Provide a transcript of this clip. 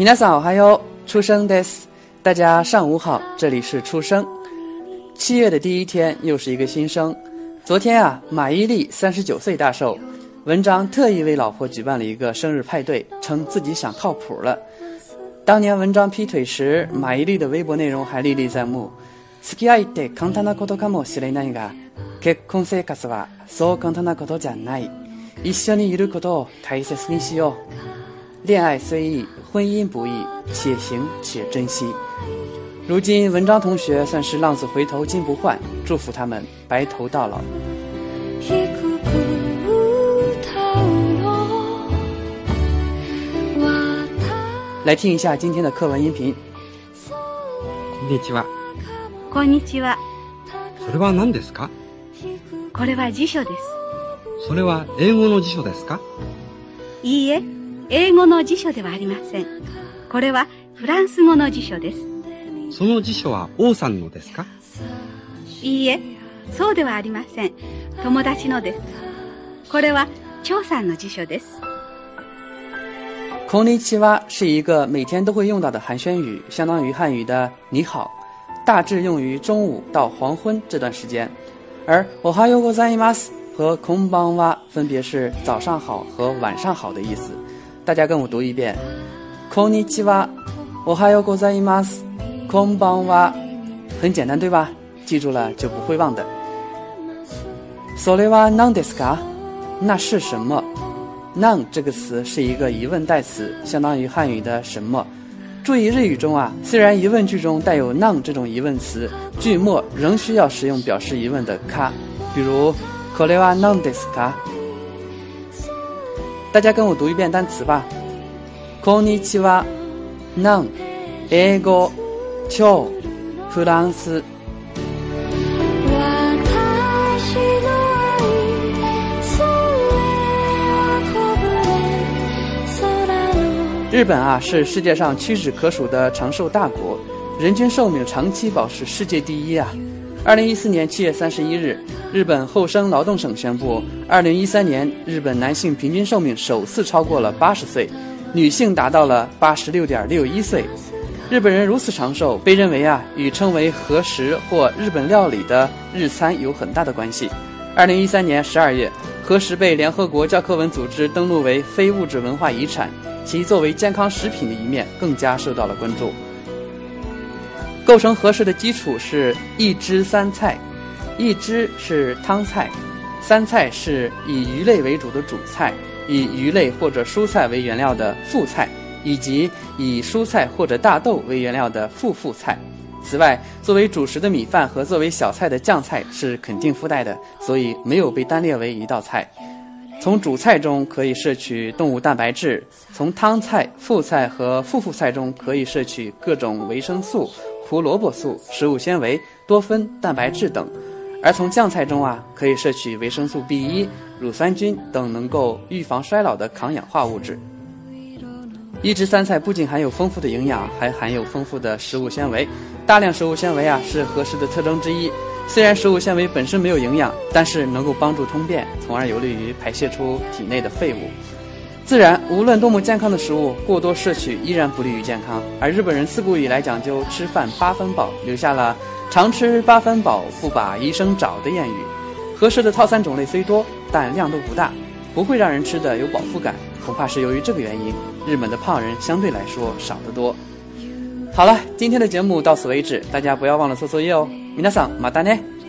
大家早还有出生 days，大家上午好，这里是出生，七月的第一天又是一个新生。昨天啊，马伊琍三十九岁大寿。文章特意为老婆举办了一个生日派对，称自己想靠谱了。当年文章劈腿时，马伊琍的微博内容还历历在目。恋爱虽易，婚姻不易，且行且珍惜。如今文章同学算是浪子回头金不换，祝福他们白头到老。来听一下今天的课文音频。こんにちは。こんにちは。それは何ですかこれは辞書です。それは英語の辞書ですかいいえ、英語の辞書ではありません。これはフランス語の辞書です。その辞書は王さんのですかいいえ、そうではありません。友達のです。これは張さんの辞書です。k o n i c h 是一个每天都会用到的寒暄语，相当于汉语的“你好”，大致用于中午到黄昏这段时间。而“おはようございます”和 k o n b a n w a 分别是“早上好”和“晚上好”的意思。大家跟我读一遍 k o n i c h おはようございます、こんばんは。很简单，对吧？记住了就不会忘的。それは何ですか？那是什么？none 这个词是一个疑问代词，相当于汉语的什么？注意日语中啊，虽然疑问句中带有 none 这种疑问词，句末仍需要使用表示疑问的か。比如、これは none ですか。大家跟我读一遍单词吧。こんにちは none 英語超フランス。日本啊，是世界上屈指可数的长寿大国，人均寿命长期保持世界第一啊。二零一四年七月三十一日，日本厚生劳动省宣布，二零一三年日本男性平均寿命首次超过了八十岁，女性达到了八十六点六一岁。日本人如此长寿，被认为啊，与称为和食或日本料理的日餐有很大的关系。二零一三年十二月，和食被联合国教科文组织登录为非物质文化遗产。其作为健康食品的一面更加受到了关注。构成合适的基础是一汁三菜，一汁是汤菜，三菜是以鱼类为主的主菜，以鱼类或者蔬菜为原料的副菜，以及以蔬菜或者大豆为原料的副副菜。此外，作为主食的米饭和作为小菜的酱菜是肯定附带的，所以没有被单列为一道菜。从主菜中可以摄取动物蛋白质，从汤菜、副菜和副副菜中可以摄取各种维生素、胡萝卜素、食物纤维、多酚、蛋白质等，而从酱菜中啊可以摄取维生素 B1、乳酸菌等能够预防衰老的抗氧化物质。一枝三菜不仅含有丰富的营养，还含有丰富的食物纤维。大量食物纤维啊，是合适的特征之一。虽然食物纤维本身没有营养，但是能够帮助通便，从而有利于排泄出体内的废物。自然，无论多么健康的食物，过多摄取依然不利于健康。而日本人自古以来讲究吃饭八分饱，留下了“常吃八分饱，不把医生找”的谚语。合适的套餐种类虽多，但量都不大，不会让人吃的有饱腹感。恐怕是由于这个原因，日本的胖人相对来说少得多。好了，今天的节目到此为止，大家不要忘了做作业哦。明达桑，またね。